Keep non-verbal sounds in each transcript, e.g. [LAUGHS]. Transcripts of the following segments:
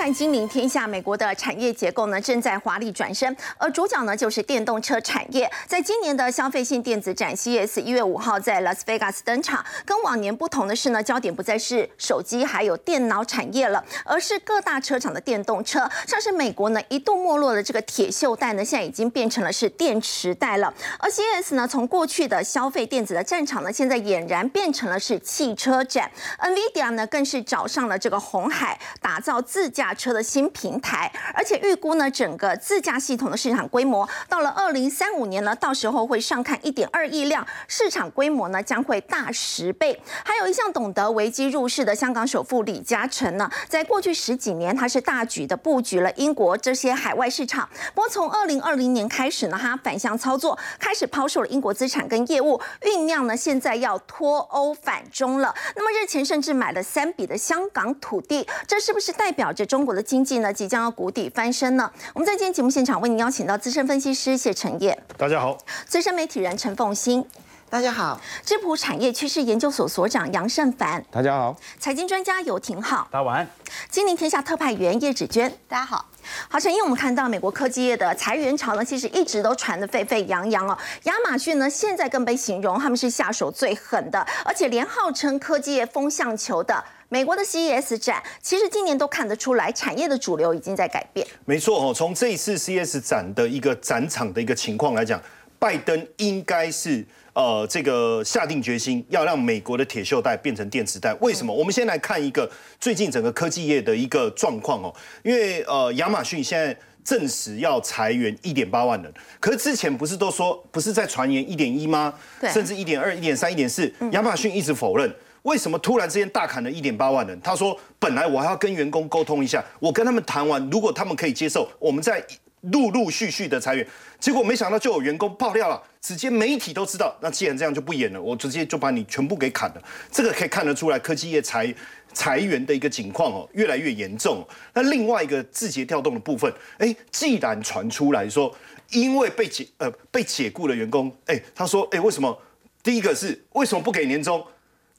看《金陵天下》，美国的产业结构呢正在华丽转身，而主角呢就是电动车产业。在今年的消费性电子展 CES 一月五号在 Las Vegas 登场，跟往年不同的是呢，焦点不再是手机还有电脑产业了，而是各大车厂的电动车。像是美国呢一度没落的这个铁锈带呢，现在已经变成了是电池带了。而 CES 呢，从过去的消费电子的战场呢，现在俨然变成了是汽车展。NVIDIA 呢更是找上了这个红海，打造自驾车的新平台，而且预估呢，整个自驾系统的市场规模到了二零三五年呢，到时候会上看一点二亿辆，市场规模呢将会大十倍。还有一项懂得危机入市的香港首富李嘉诚呢，在过去十几年，他是大举的布局了英国这些海外市场。不过从二零二零年开始呢，他反向操作，开始抛售了英国资产跟业务，酝酿呢现在要脱欧反中了。那么日前甚至买了三笔的香港土地，这是不是代表着中国的经济呢即将要谷底翻身呢？我们在今天节目现场为您邀请到资深分析师谢承业，大家好；资深媒体人陈凤欣，大家好；智普产业趋势研究所所长杨胜凡，大家好；财经专家尤廷浩，大家晚安；金陵天下特派员叶芷娟，大家好。好，陈毅，我们看到美国科技业的裁员潮呢，其实一直都传得沸沸扬扬哦。亚马逊呢，现在更被形容他们是下手最狠的，而且连号称科技业风向球的。美国的 CES 展，其实今年都看得出来，产业的主流已经在改变。没错哦，从这一次 CES 展的一个展场的一个情况来讲，拜登应该是呃这个下定决心要让美国的铁锈带变成电池带。为什么？我们先来看一个最近整个科技业的一个状况哦，因为呃亚马逊现在证实要裁员一点八万人，可是之前不是都说不是在传言一点一吗？甚至一点二、一点三、一点四，亚马逊一直否认。为什么突然之间大砍了一点八万人？他说，本来我还要跟员工沟通一下，我跟他们谈完，如果他们可以接受，我们再陆陆续续的裁员。结果没想到就有员工爆料了，直接媒体都知道。那既然这样就不演了，我直接就把你全部给砍了。这个可以看得出来，科技业裁裁员的一个情况哦，越来越严重。那另外一个字节跳动的部分，哎，既然传出来说，因为被解呃被解雇的员工，哎，他说，哎，为什么？第一个是为什么不给年终？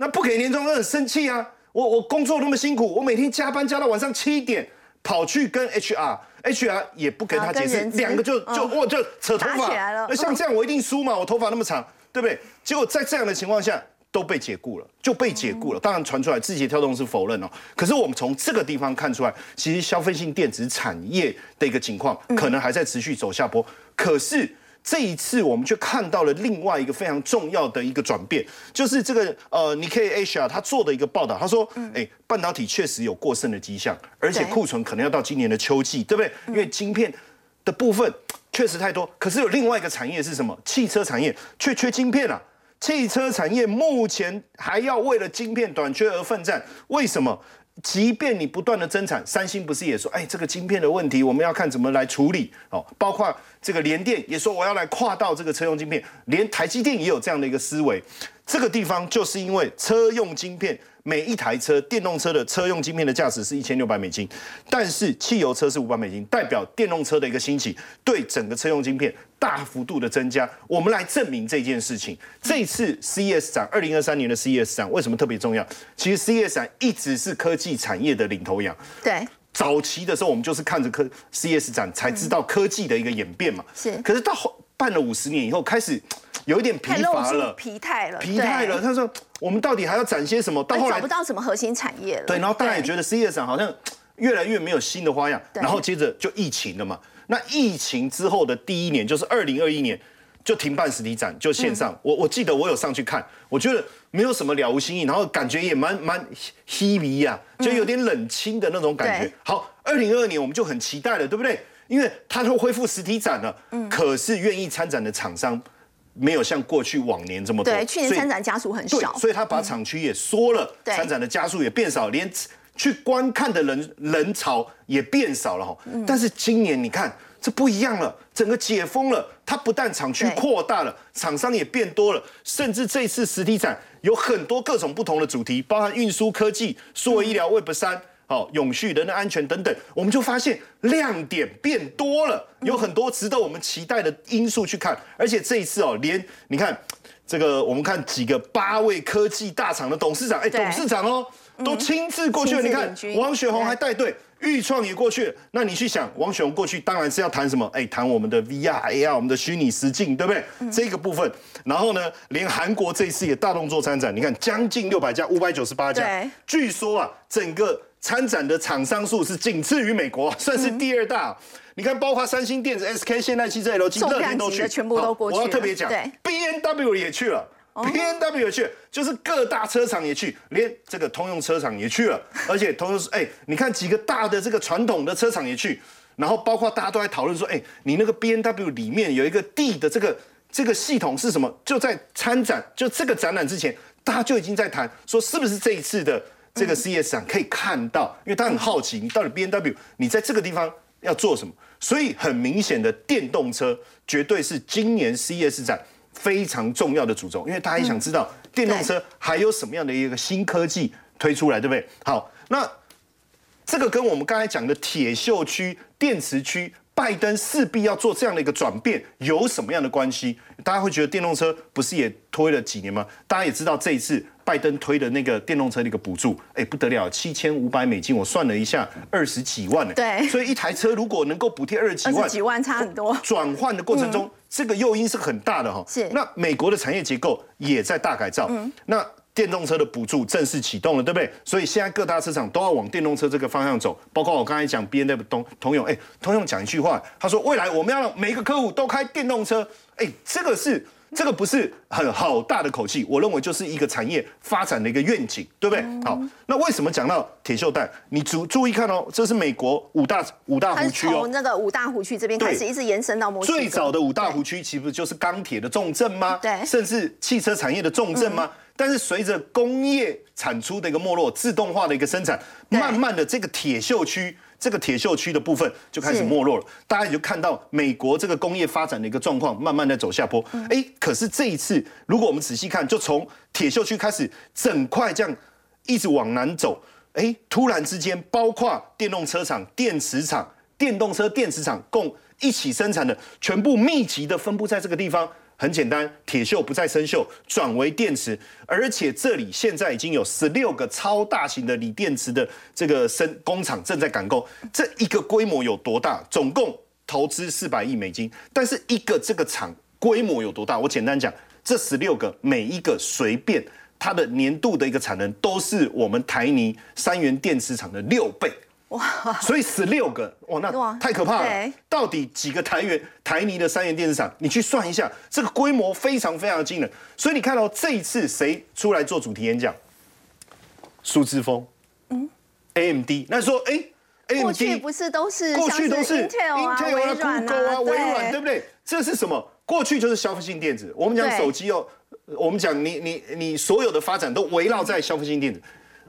那不给年终，我很生气啊！我我工作那么辛苦，我每天加班加到晚上七点，跑去跟 HR，HR 也不跟他解释，两个就就我就扯头发。那像这样我一定输嘛？我头发那么长，对不对？结果在这样的情况下都被解雇了，就被解雇了。当然传出来，字节跳动是否认哦。可是我们从这个地方看出来，其实消费性电子产业的一个情况，可能还在持续走下坡。可是。这一次，我们却看到了另外一个非常重要的一个转变，就是这个呃，你可以 Asia 他做的一个报道，他说，哎，半导体确实有过剩的迹象，而且库存可能要到今年的秋季，对不对？因为晶片的部分确实太多，可是有另外一个产业是什么？汽车产业却缺晶片了。汽车产业目前还要为了晶片短缺而奋战，为什么？即便你不断的增产，三星不是也说，哎，这个晶片的问题，我们要看怎么来处理哦。包括这个联电也说，我要来跨到这个车用晶片，连台积电也有这样的一个思维。这个地方就是因为车用晶片。每一台车电动车的车用晶片的价值是一千六百美金，但是汽油车是五百美金，代表电动车的一个兴起对整个车用晶片大幅度的增加。我们来证明这件事情。这次 CES 展，二零二三年的 CES 展为什么特别重要？其实 CES 展一直是科技产业的领头羊。对，早期的时候我们就是看着科 CES 展才知道科技的一个演变嘛。是，可是到后办了五十年以后，开始。有一点疲乏了，疲态了，疲态了。他说：“我们到底还要展些什么？”到后来找不到什么核心产业了。对，然后大家也觉得 CES 展好像越来越没有新的花样。然后接着就疫情了嘛。那疫情之后的第一年，就是二零二一年，就停办实体展，就线上。我我记得我有上去看，我觉得没有什么了无新意，然后感觉也蛮蛮稀微呀，就有点冷清的那种感觉。好，二零二二年我们就很期待了，对不对？因为它都恢复实体展了。嗯。可是愿意参展的厂商。没有像过去往年这么多，对，去年参展家数很少，所以他把厂区也缩了，参展的家数也变少，连去观看的人人潮也变少了哈。但是今年你看，这不一样了，整个解封了，它不但厂区扩大了，厂商也变多了，甚至这次实体展有很多各种不同的主题，包含运输科技、数位医疗、Web 三。好，永续、人的安全等等，我们就发现亮点变多了，有很多值得我们期待的因素去看。而且这一次哦，连你看这个，我们看几个八位科技大厂的董事长，哎，董事长哦，都亲自过去了。你看王雪红还带队，豫创也过去。那你去想，王雪红过去当然是要谈什么？哎，谈我们的 VR、AR，我们的虚拟实境，对不对？这个部分。然后呢，连韩国这一次也大动作参展，你看将近六百家，五百九十八家。据说啊，整个参展的厂商数是仅次于美国，[LAUGHS] 算是第二大。你看，包括三星电子、SK、现代汽车、LG、乐天都去，全部都过去。我要特别讲，B N W 也去了。B N W 也去，就是各大车厂也去，连这个通用车厂也去了，[LAUGHS] 而且通用是哎，你看几个大的这个传统的车厂也去，然后包括大家都在讨论说，哎，你那个 B N W 里面有一个 D 的这个这个系统是什么？就在参展，就这个展览之前，大家就已经在谈说，是不是这一次的这个 C S 展可以看到？因为他很好奇，你到底 B N W 你在这个地方要做什么？所以很明显的，电动车绝对是今年 C S 展。非常重要的主轴，因为大家也想知道电动车还有什么样的一个新科技推出来，对不对？好，那这个跟我们刚才讲的铁锈区、电池区，拜登势必要做这样的一个转变，有什么样的关系？大家会觉得电动车不是也推了几年吗？大家也知道这一次拜登推的那个电动车的一个补助，哎，不得了，七千五百美金，我算了一下，二十几万呢。对，所以一台车如果能够补贴二十几万，二十几万差很多。转换的过程中。这个诱因是很大的哈，是。那美国的产业结构也在大改造，嗯。那电动车的补助正式启动了，对不对？所以现在各大车厂都要往电动车这个方向走，包括我刚才讲 B N W 通通用，哎，通用讲一句话，他说未来我们要让每个客户都开电动车，哎，这个是。这个不是很好大的口气，我认为就是一个产业发展的一个愿景，对不对？好，那为什么讲到铁锈带？你注注意看哦，这是美国五大五大湖区哦，从那个五大湖区这边开始，一直延伸到墨西哥。最早的五大湖区，岂不就是钢铁的重镇吗？对，甚至汽车产业的重镇吗？但是随着工业产出的一个没落，自动化的一个生产，慢慢的这个铁锈区。这个铁锈区的部分就开始没落了，大家也就看到美国这个工业发展的一个状况，慢慢的走下坡。哎，可是这一次，如果我们仔细看，就从铁锈区开始，整块这样一直往南走，哎，突然之间，包括电动车厂、电池厂、电动车电池厂共一起生产的，全部密集的分布在这个地方。很简单，铁锈不再生锈，转为电池，而且这里现在已经有十六个超大型的锂电池的这个生工厂正在赶工。这一个规模有多大？总共投资四百亿美金，但是一个这个厂规模有多大？我简单讲，这十六个每一个随便它的年度的一个产能都是我们台泥三元电池厂的六倍。哇！所以十六个哇，那太可怕了。到底几个台元台泥的三元电子厂？你去算一下，这个规模非常非常惊人。所以你看到这一次谁出来做主题演讲？苏之峰，嗯，AMD。那说哎，AMD 过去不是都是过去都是 Intel 啊、Google 啊、微软，对不对？这是什么？过去就是消费性电子。我们讲手机哦，我们讲你你你所有的发展都围绕在消费性电子。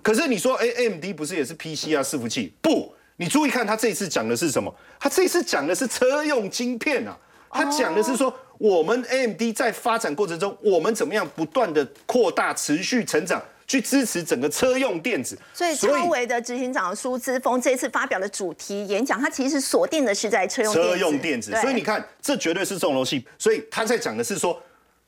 可是你说，哎，A M D 不是也是 P C 啊，伺服器？不，你注意看，他这一次讲的是什么？他这一次讲的是车用晶片啊，他讲的是说，我们 A M D 在发展过程中，我们怎么样不断的扩大、持续成长，去支持整个车用电子。所以，超维的执行长苏之峰这次发表的主题演讲，他其实锁定的是在车用车用电子。所以你看，这绝对是重头戏。所以他在讲的是说，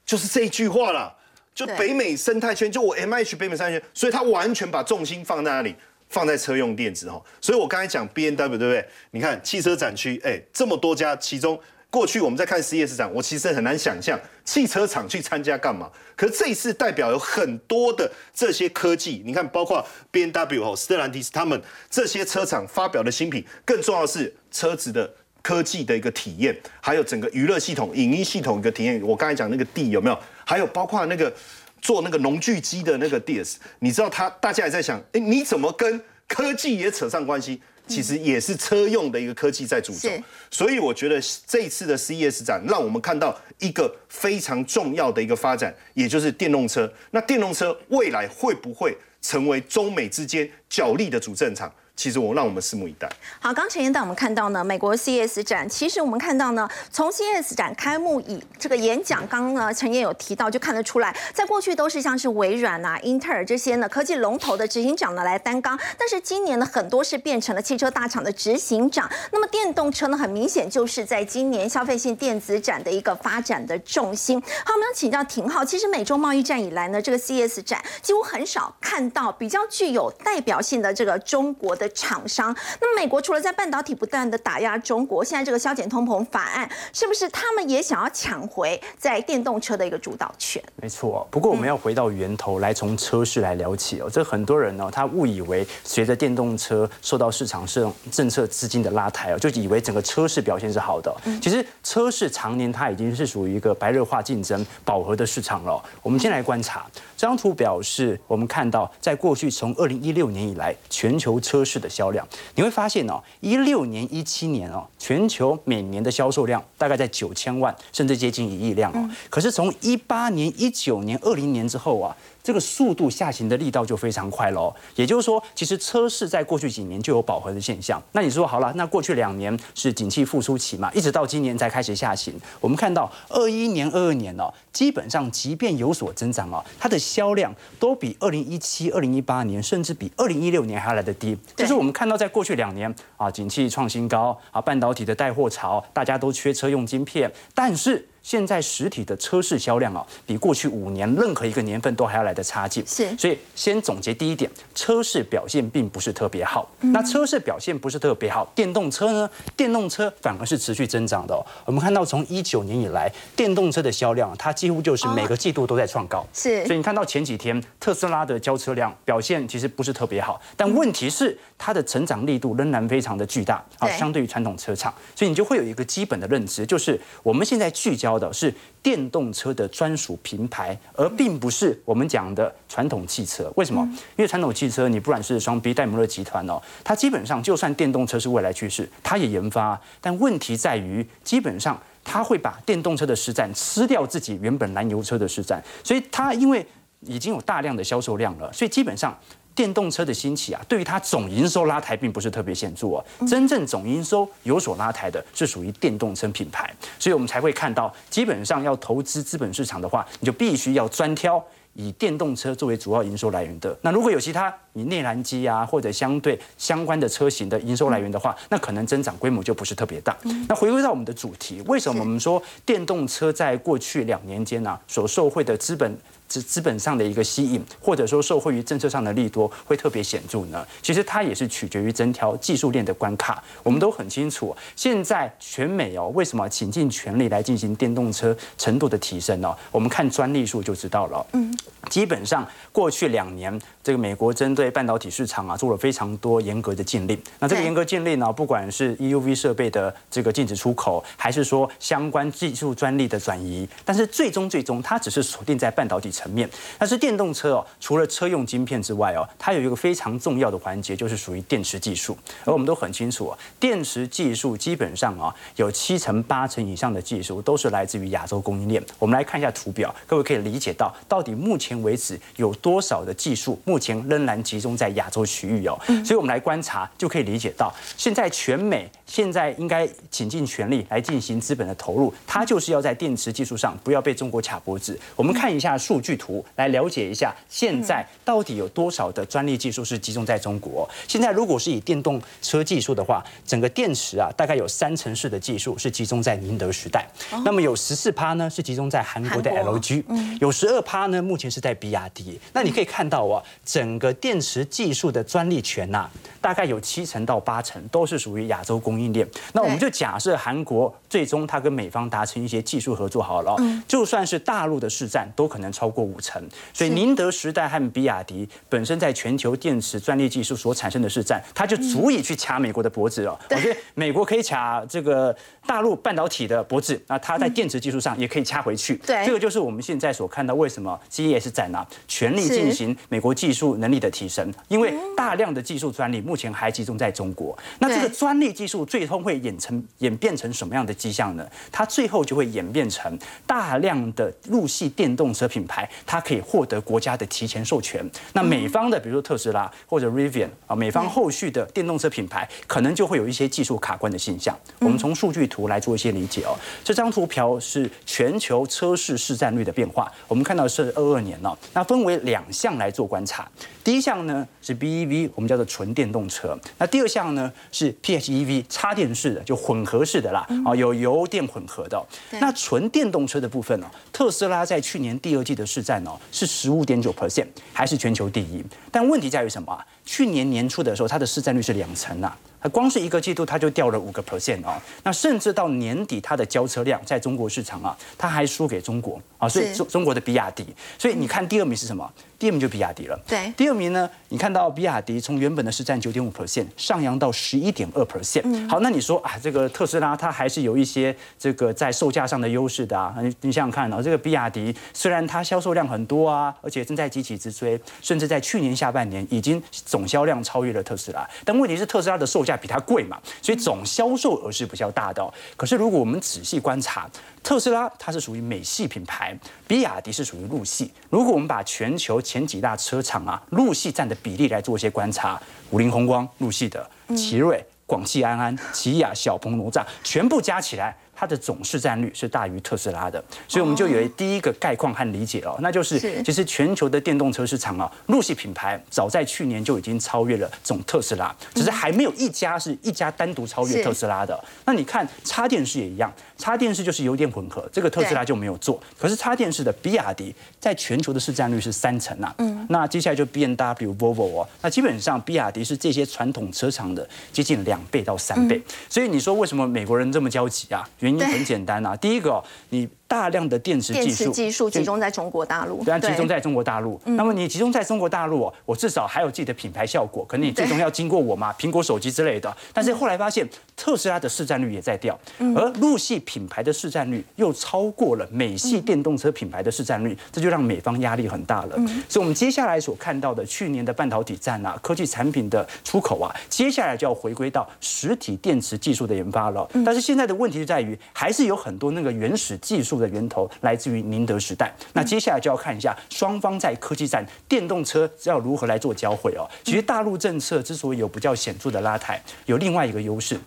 就是这一句话了。就北美生态圈，就我 M H 北美生态圈，所以它完全把重心放在那里？放在车用电子哈。所以我刚才讲 B N W 对不对？你看汽车展区，哎，这么多家，其中过去我们在看 C S 展，我其实很难想象汽车厂去参加干嘛。可是这一次代表有很多的这些科技，你看包括 B N W 哦，斯特兰蒂斯他们这些车厂发表的新品，更重要的是车子的科技的一个体验，还有整个娱乐系统、影音系统一个体验。我刚才讲那个 D 有没有？还有包括那个做那个农具机的那个 DS，你知道他大家也在想，哎，你怎么跟科技也扯上关系？其实也是车用的一个科技在主轴。所以我觉得这一次的 CES 展让我们看到一个非常重要的一个发展，也就是电动车。那电动车未来会不会成为中美之间角力的主战场？其实我让我们拭目以待。好，刚陈彦带我们看到呢，美国 CS 展，其实我们看到呢，从 CS 展开幕以这个演讲，刚呢陈彦有提到，就看得出来，在过去都是像是微软啊、英特尔这些呢科技龙头的执行长呢来担纲，但是今年呢很多是变成了汽车大厂的执行长。那么电动车呢，很明显就是在今年消费性电子展的一个发展的重心。好，我们要请教廷浩，其实美洲贸易战以来呢，这个 CS 展几乎很少看到比较具有代表性的这个中国的。的厂商。那美国除了在半导体不断的打压中国，现在这个削减通膨法案，是不是他们也想要抢回在电动车的一个主导权？没错，不过我们要回到源头来，从车市来聊起哦。这很多人呢，他误以为随着电动车受到市场上政策资金的拉抬哦，就以为整个车市表现是好的。其实车市常年它已经是属于一个白热化竞争、饱和的市场了。我们先来观察这张图，表示我们看到在过去从二零一六年以来，全球车市的销量，你会发现哦，一六年、一七年哦，全球每年的销售量大概在九千万，甚至接近一亿辆哦。可是从一八年、一九年、二零年之后啊。这个速度下行的力道就非常快喽，也就是说，其实车市在过去几年就有饱和的现象。那你说好了，那过去两年是景气复苏期嘛，一直到今年才开始下行。我们看到二一年、二二年哦，基本上即便有所增长哦，它的销量都比二零一七、二零一八年，甚至比二零一六年还要来得低。就是我们看到在过去两年啊，景气创新高啊，半导体的带货潮，大家都缺车用晶片，但是。现在实体的车市销量啊，比过去五年任何一个年份都还要来的差劲。是，所以先总结第一点，车市表现并不是特别好。那车市表现不是特别好，电动车呢？电动车反而是持续增长的。我们看到从一九年以来，电动车的销量，它几乎就是每个季度都在创高。是，所以你看到前几天特斯拉的交车量表现其实不是特别好，但问题是它的成长力度仍然非常的巨大啊，相对于传统车厂。所以你就会有一个基本的认知，就是我们现在聚焦。的是电动车的专属品牌，而并不是我们讲的传统汽车。为什么？因为传统汽车，你不管是双 B 戴姆勒集团哦，它基本上就算电动车是未来趋势，它也研发。但问题在于，基本上它会把电动车的实战吃掉自己原本燃油车的实战，所以它因为已经有大量的销售量了，所以基本上。电动车的兴起啊，对于它总营收拉抬并不是特别显著啊。真正总营收有所拉抬的是属于电动车品牌，所以我们才会看到，基本上要投资资本市场的话，你就必须要专挑以电动车作为主要营收来源的。那如果有其他以内燃机啊或者相对相关的车型的营收来源的话，那可能增长规模就不是特别大。那回归到我们的主题，为什么我们说电动车在过去两年间呢所受惠的资本？资资本上的一个吸引，或者说受惠于政策上的利多，会特别显著呢？其实它也是取决于整条技术链的关卡。我们都很清楚，现在全美哦，为什么倾尽全力来进行电动车程度的提升呢？我们看专利数就知道了。嗯，基本上过去两年，这个美国针对半导体市场啊，做了非常多严格的禁令。那这个严格禁令呢，不管是 EUV 设备的这个禁止出口，还是说相关技术专利的转移，但是最终最终它只是锁定在半导体。层面，但是电动车哦，除了车用晶片之外哦，它有一个非常重要的环节，就是属于电池技术。而我们都很清楚哦，电池技术基本上啊，有七成八成以上的技术都是来自于亚洲供应链。我们来看一下图表，各位可以理解到，到底目前为止有多少的技术目前仍然集中在亚洲区域哦。所以我们来观察，就可以理解到，现在全美现在应该倾尽全力来进行资本的投入，它就是要在电池技术上不要被中国卡脖子。我们看一下数。据图来了解一下，现在到底有多少的专利技术是集中在中国？现在如果是以电动车技术的话，整个电池啊，大概有三成式的技术是集中在宁德时代，那么有十四趴呢是集中在韩国的 LG，有十二趴呢目前是在比亚迪。那你可以看到啊，整个电池技术的专利权呐，大概有七成到八成都是属于亚洲供应链。那我们就假设韩国最终它跟美方达成一些技术合作好了，就算是大陆的市占都可能超。过五成，所以宁德时代和比亚迪本身在全球电池专利技术所产生的市占，它就足以去掐美国的脖子了。我觉得美国可以卡这个大陆半导体的脖子，那它在电池技术上也可以掐回去。对，这个就是我们现在所看到为什么 CES 展呢全力进行美国技术能力的提升，因为大量的技术专利目前还集中在中国。那这个专利技术最终会演成演变成什么样的迹象呢？它最后就会演变成大量的入系电动车品牌。它可以获得国家的提前授权，那美方的比如说特斯拉或者 Rivian 啊，美方后续的电动车品牌可能就会有一些技术卡关的现象。我们从数据图来做一些理解哦。这张图表是全球车市市占率的变化，我们看到是二二年了，那分为两项来做观察。第一项呢是 BEV，我们叫做纯电动车。那第二项呢是 PHEV，插电式的就混合式的啦，啊有油电混合的。那纯电动车的部分呢，特斯拉在去年第二季的。市占哦是十五点九 percent，还是全球第一。但问题在于什么？去年年初的时候，它的市占率是两成啊。光是一个季度，它就掉了五个 percent 哦。那甚至到年底，它的交车量在中国市场啊，它还输给中国啊。所以中中国的比亚迪，所以你看第二名是什么？第二名就比亚迪了。对，第二名呢，你看到比亚迪从原本的是占九点五 percent 上扬到十一点二 percent。好，那你说啊，这个特斯拉它还是有一些这个在售价上的优势的啊。你你想想看啊，这个比亚迪虽然它销售量很多啊，而且正在急起直追，甚至在去年下半年已经总销量超越了特斯拉。但问题是特斯拉的售价比它贵嘛，所以总销售额是比较大的。可是如果我们仔细观察，特斯拉它是属于美系品牌，比亚迪是属于陆系。如果我们把全球前几大车厂啊陆系占的比例来做一些观察，五菱宏光陆系的，奇瑞、广汽安安、起亚、小鹏、哪吒，全部加起来。它的总市占率是大于特斯拉的，所以我们就有第一个概况和理解哦，那就是其实全球的电动车市场啊，陆系品牌早在去年就已经超越了总特斯拉，只是还没有一家是一家单独超越特斯拉的。那你看插电式也一样，插电式就是油电混合，这个特斯拉就没有做。可是插电式的比亚迪在全球的市占率是三成啊，嗯，那接下来就 B N W、Volvo 哦，那基本上比亚迪是这些传统车厂的接近两倍到三倍。所以你说为什么美国人这么焦急啊？原因很简单啊，第一个，你大量的电池技术技术集中在中国大陆，对，集中在中国大陆。那么你集中在中国大陆，我至少还有自己的品牌效果，可能你最终要经过我嘛，苹果手机之类的。但是后来发现，特斯拉的市占率也在掉，而陆系品牌的市占率又超过了美系电动车品牌的市占率，这就让美方压力很大了。所以，我们接下来所看到的去年的半导体战啊，科技产品的出口啊，接下来就要回归到实体电池技术的研发了。但是现在的问题就在于，还是有很多那个原始技术的源头来自于宁德时代。那接下来就要看一下双方在科技战，电动车要如何来做交汇哦。其实大陆政策之所以有比较显著的拉抬，有另外一个优势。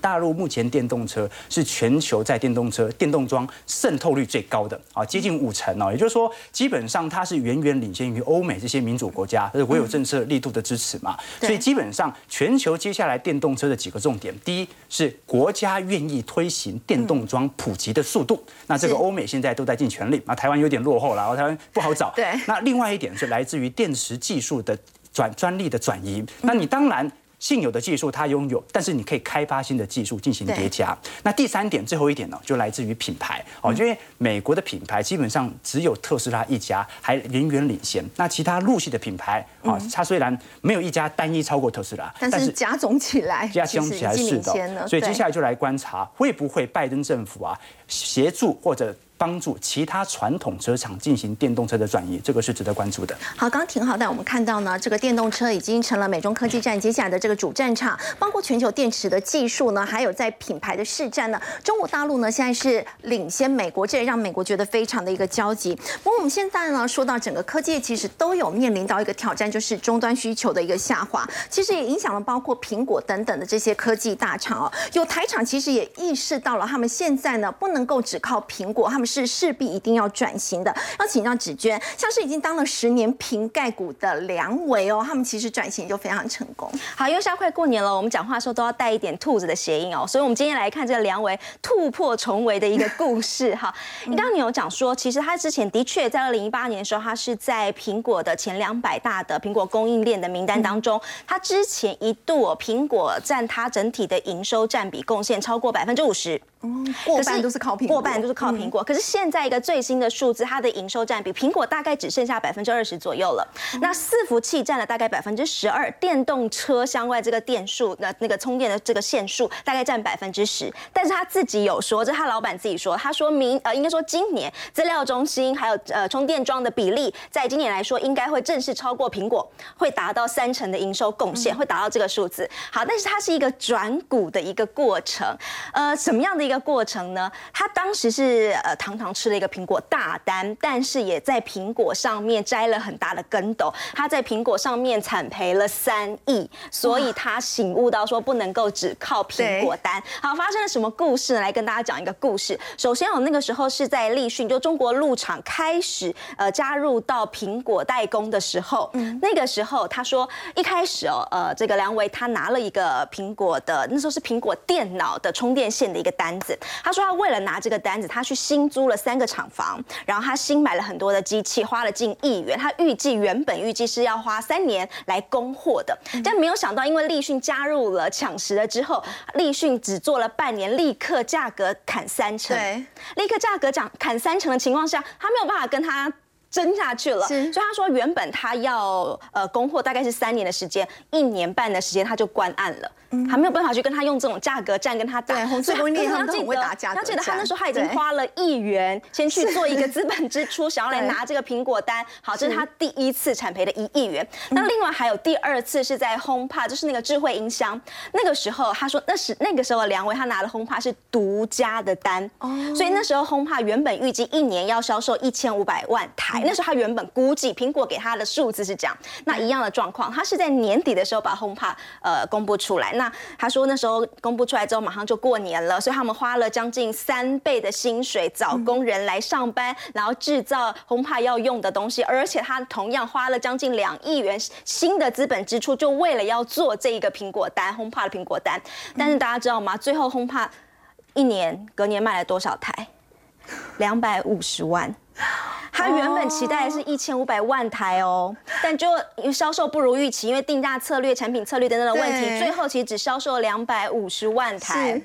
大陆目前电动车是全球在电动车电动桩渗透率最高的啊，接近五成哦。也就是说，基本上它是远远领先于欧美这些民主国家，是国有政策力度的支持嘛。所以基本上全球接下来电动车的几个重点，第一是国家愿意推行电动桩普及的速度，那这个欧美现在都在尽全力，那台湾有点落后了，台湾不好找。对。那另外一点是来自于电池技术的转专利的转移，那你当然。现有的技术它拥有，但是你可以开发新的技术进行叠加。那第三点，最后一点呢，就来自于品牌哦，因为美国的品牌基本上只有特斯拉一家还远远领先。那其他陆系的品牌啊，它虽然没有一家单一超过特斯拉，但是加总起来，加总起来是的。所以接下来就来观察，会不会拜登政府啊协助或者。帮助其他传统车厂进行电动车的转移，这个是值得关注的。好，刚刚挺好，但我们看到呢，这个电动车已经成了美中科技战接下来的这个主战场，包括全球电池的技术呢，还有在品牌的市占呢，中国大陆呢现在是领先美国，这也让美国觉得非常的一个焦急。不过我们现在呢，说到整个科技其实都有面临到一个挑战，就是终端需求的一个下滑，其实也影响了包括苹果等等的这些科技大厂哦。有台厂其实也意识到了，他们现在呢不能够只靠苹果，他们。是势必一定要转型的，要请教芷娟，像是已经当了十年瓶盖股的梁伟哦，他们其实转型就非常成功。好，因为现在快过年了，我们讲话的时候都要带一点兔子的谐音哦，所以我们今天来看这个梁伟突破重围的一个故事哈。[LAUGHS] 你刚刚你有讲说，其实他之前的确在二零一八年的时候，他是在苹果的前两百大的苹果供应链的名单当中，他之前一度苹果占他整体的营收占比贡献超过百分之五十。过半都是靠苹果，过半都是靠苹果。可是现在一个最新的数字，它的营收占比，苹果大概只剩下百分之二十左右了。那伺服器占了大概百分之十二，电动车相关这个电数，那那个充电的这个线数大概占百分之十。但是他自己有说，这他老板自己说，他说明呃，应该说今年资料中心还有呃充电桩的比例，在今年来说应该会正式超过苹果，会达到三成的营收贡献，会达到这个数字。好，但是它是一个转股的一个过程，呃，什么样的？一个过程呢，他当时是呃堂堂吃了一个苹果大单，但是也在苹果上面摘了很大的跟斗，他在苹果上面惨赔了三亿，所以他醒悟到说不能够只靠苹果单。好，发生了什么故事呢？来跟大家讲一个故事。首先，我那个时候是在立讯，就中国路厂开始呃加入到苹果代工的时候，嗯那个时候他说一开始哦，呃这个梁维他拿了一个苹果的那时候是苹果电脑的充电线的一个单。单子。他说他为了拿这个单子，他去新租了三个厂房，然后他新买了很多的机器，花了近亿元。他预计原本预计是要花三年来供货的，但没有想到因为立讯加入了抢食了之后，立讯只做了半年，立刻价格砍三成，对，立刻价格涨砍三成的情况下，他没有办法跟他。争下去了，所以他说原本他要呃供货大概是三年的时间，一年半的时间他就关案了。还没有办法去跟他用这种价格战跟他打，对，红色供应链他们很会打价格他记得他那时候他已经花了亿元先去做一个资本支出，想要来拿这个苹果单。好，这是他第一次产赔的一亿元。那另外还有第二次是在 HomePod，就是那个智慧音箱。那个时候他说那是那个时候梁伟他拿的 HomePod 是独家的单，哦，所以那时候 HomePod 原本预计一年要销售一千五百万台，那时候他原本估计苹果给他的数字是这样。那一样的状况，他是在年底的时候把 HomePod 呃公布出来。那他说那时候公布出来之后，马上就过年了，所以他们花了将近三倍的薪水找工人来上班，然后制造轰趴要用的东西，而且他同样花了将近两亿元新的资本支出，就为了要做这一个苹果单轰趴的苹果单。但是大家知道吗？最后轰趴一年隔年卖了多少台？两百五十万。他原本期待的是一千五百万台哦，但就销售不如预期，因为定价策略、产品策略等等的问题，最后其实只销售了两百五十万台。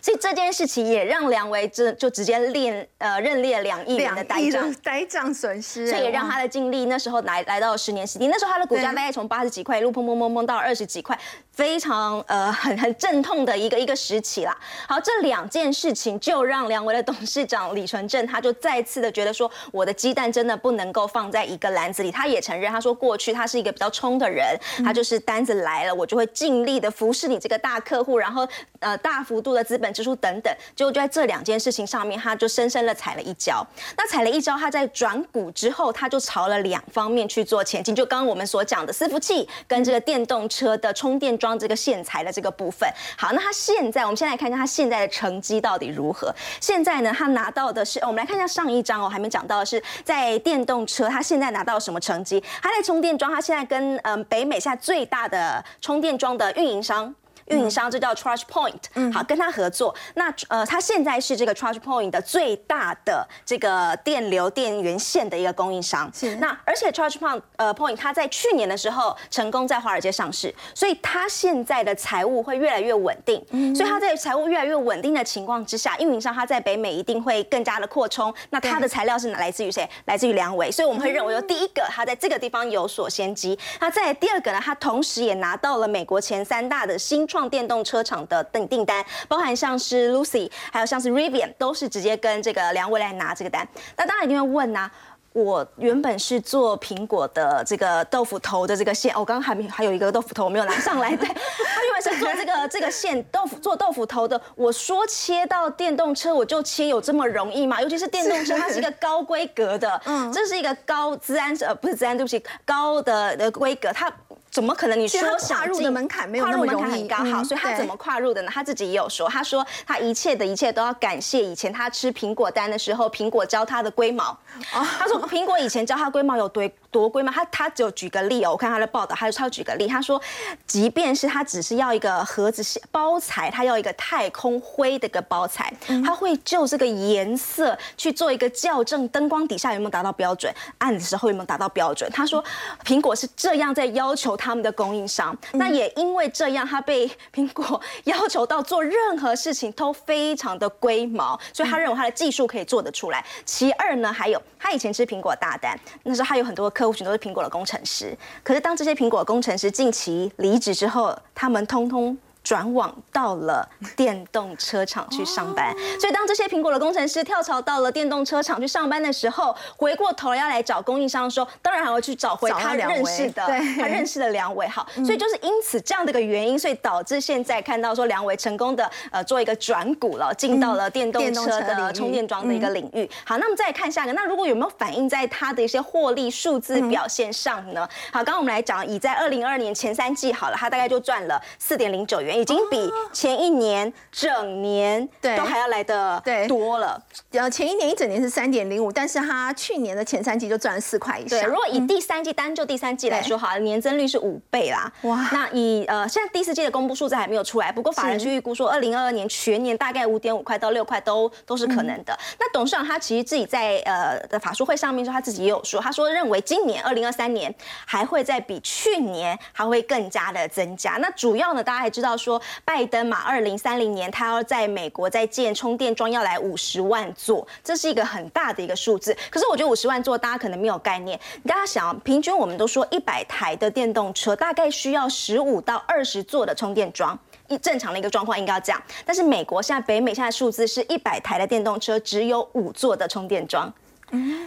所以这件事情也让梁维这就直接列呃认列两亿元的呆账，呆账损失，所以也让他的净利那时候来来到了十年时低，那时候他的股价大概从八十几块一路砰砰砰砰到二十几块，非常呃 [LAUGHS] 很很阵痛的一个一个时期啦。好，这两件事情就让梁维的董事长李纯正他就再次的觉得说，我的鸡蛋真的不能够放在一个篮子里。他也承认，他说过去他是一个比较冲的人，他就是单子来了，我就会尽力的服侍你这个大客户，然后呃大幅度的资本支出等等，结果就在这两件事情上面，他就深深的踩了一跤。那踩了一跤，他在转股之后，他就朝了两方面去做前进。就刚刚我们所讲的伺服器跟这个电动车的充电桩这个线材的这个部分。好，那他现在，我们先来看一下他现在的成绩到底如何。现在呢，他拿到的是，我们来看一下上一张哦，还没讲到的是在电动车，他现在拿到什么成绩？他在充电桩，他现在跟嗯北美现在最大的充电桩的运营商。运营商这叫 Charge Point，嗯，好，跟他合作。那呃，他现在是这个 Charge Point 的最大的这个电流电源线的一个供应商。是。那而且 Charge Point 呃 Point 它在去年的时候成功在华尔街上市，所以它现在的财务会越来越稳定。嗯。所以它在财务越来越稳定的情况之下，运营商它在北美一定会更加的扩充。那它的材料是来自于谁？来自于梁伟。所以我们会认为说，第一个它在这个地方有所先机。那在第二个呢，它同时也拿到了美国前三大的新创。创电动车厂的订订单，包含像是 Lucy，还有像是 Rivian，都是直接跟这个梁伟来拿这个单。那当然一定会问呐，我原本是做苹果的这个豆腐头的这个线，我刚刚还没还有一个豆腐头我没有拿上来，对，[LAUGHS] 他原本是做这个这个线豆腐做豆腐头的。我说切到电动车我就切，有这么容易吗？尤其是电动车，它是一个高规格的，嗯，这是一个高资安呃不是资安，对不起，高的的规格，它。怎么可能？你说跨入的门槛没有那么容易，高好，所以他怎么跨入的呢？他自己也有说，他说他一切的一切都要感谢以前他吃苹果丹的时候，苹果教他的龟毛。他说苹果以前教他龟毛有多多龟毛，他他只有举个例哦，我看他的报道，他就举个例，他说，即便是他只是要一个盒子包材，他要一个太空灰的一个包材，他会就这个颜色去做一个校正，灯光底下有没有达到标准，暗的时候有没有达到标准。他说苹果是这样在要求。他们的供应商，那也因为这样，他被苹果要求到做任何事情都非常的龟毛，所以他认为他的技术可以做得出来。其二呢，还有他以前吃苹果大单，那时候他有很多的客户群都是苹果的工程师，可是当这些苹果工程师近期离职之后，他们通通。转往到了电动车厂去上班，所以当这些苹果的工程师跳槽到了电动车厂去上班的时候，回过头要来找供应商的时候，当然还会去找回他认识的，他认识的梁伟。好，所以就是因此这样的一个原因，所以导致现在看到说梁伟成功的呃做一个转股了，进到了电动车的充电桩的一个领域。好，那么再看下一个，那如果有没有反映在他的一些获利数字表现上呢？好，刚刚我们来讲，以在二零二二年前三季好了，他大概就赚了四点零九元。已经比前一年整年对都还要来的对多了。呃，前一年一整年是三点零五，但是它去年的前三季就赚了四块以对，上。如果以第三季、单就第三季来说，好了，年增率是五倍啦。哇哇，那以呃现在第四季的公布数字还没有出来，不过法人是是预估说，二零二二年全年大概五点五块到六块都都是可能的。那董事长他其实自己在呃的法说会上面说，他自己也有说，他说认为今年二零二三年还会再比去年还会更加的增加。那主要呢，大家还知道说，拜登嘛，二零三零年他要在美国再建充电桩要来五十万座，这是一个很大的一个数字。可是我觉得五十万座大家可能没有概念，大家想，平均我们都说一百台的电动车大概需要十五到二十座的充电桩。一正常的一个状况应该要这样，但是美国现在北美现在数字是一百台的电动车只有五座的充电桩。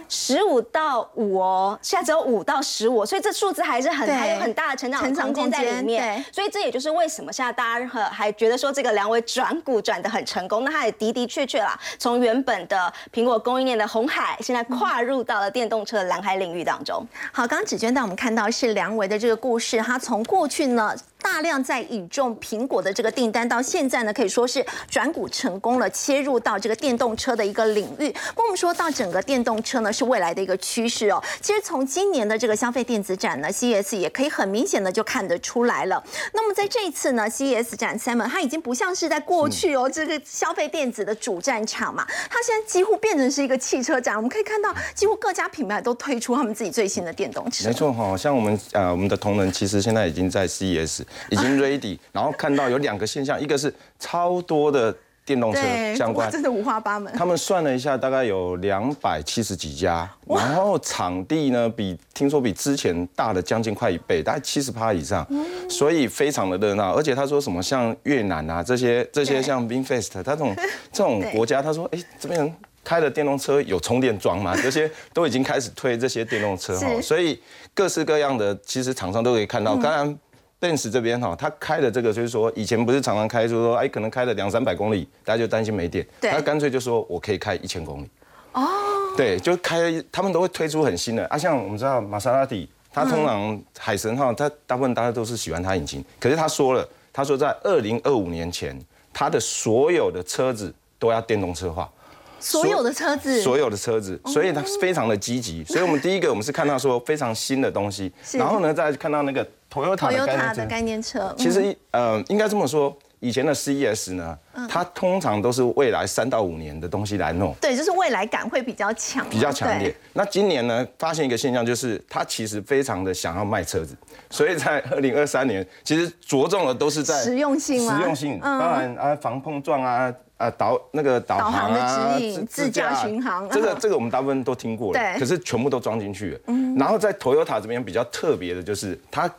十五到五哦，现在只有五到十五，所以这数字还是很对还有很大的成长空间在里面间。所以这也就是为什么现在大家还还觉得说这个梁伟转股转的很成功。那他也的的确确啦，从原本的苹果供应链的红海，现在跨入到了电动车的蓝海领域当中。好，刚刚芷娟带我们看到是梁维的这个故事，他从过去呢大量在倚重苹果的这个订单，到现在呢可以说是转股成功了，切入到这个电动车的一个领域。不过我们说到整个电动车呢是未来的一个趋势哦。其实从今年的这个消费电子展呢，CES 也可以很明显的就看得出来了。那么在这一次呢，CES 展 Simon 它已经不像是在过去哦这个消费电子的主战场嘛，它现在几乎变成是一个汽车展。我们可以看到，几乎各家品牌都推出他们自己最新的电动车。没错哈，像我们呃我们的同仁其实现在已经在 CES 已经 ready，[LAUGHS] 然后看到有两个现象，一个是超多的电动车，相关，真的五花八门。他们算了一下，大概有两百七十几家，然后场地呢比听说比之前大了将近快一倍，大概七十趴以上，所以非常的热闹。而且他说什么像越南啊这些这些对像 Vinfast，他这种 [LAUGHS] 这种国家，他说哎这边人开的电动车有充电桩吗？[LAUGHS] 这些都已经开始推这些电动车哈，所以各式各样的其实厂商都可以看到，当然。Benz 这边哈，他开的这个就是说，以前不是常常开，就是说，哎，可能开了两三百公里，大家就担心没电，对。他干脆就说我可以开一千公里。哦，对，就开，他们都会推出很新的啊，像我们知道玛莎拉蒂，它通常海神号，它大部分大家都是喜欢它引擎，可是他说了，他说在二零二五年前，他的所有的车子都要电动车化。所有的车子，所有的车子，所以它非常的积极。所以我们第一个，我们是看到说非常新的东西，然后呢，再看到那个 Toyota 的概念的车。概念车，其实呃，应该这么说，以前的 CES 呢，它通常都是未来三到五年的东西来弄。对，就是未来感会比较强，比较强烈。。那今年呢，发现一个现象，就是它其实非常的想要卖车子，所以在 [LAUGHS] 二零二三年，其实着重的都是在实用性吗实用性，嗯当然啊，防碰撞啊。啊，导那个导导航航啊，的指引自驾巡航这个嗯这个我们大部分都听过了，对可是全部都装进去了。然后在 Toyota 这边比较特别的就是它。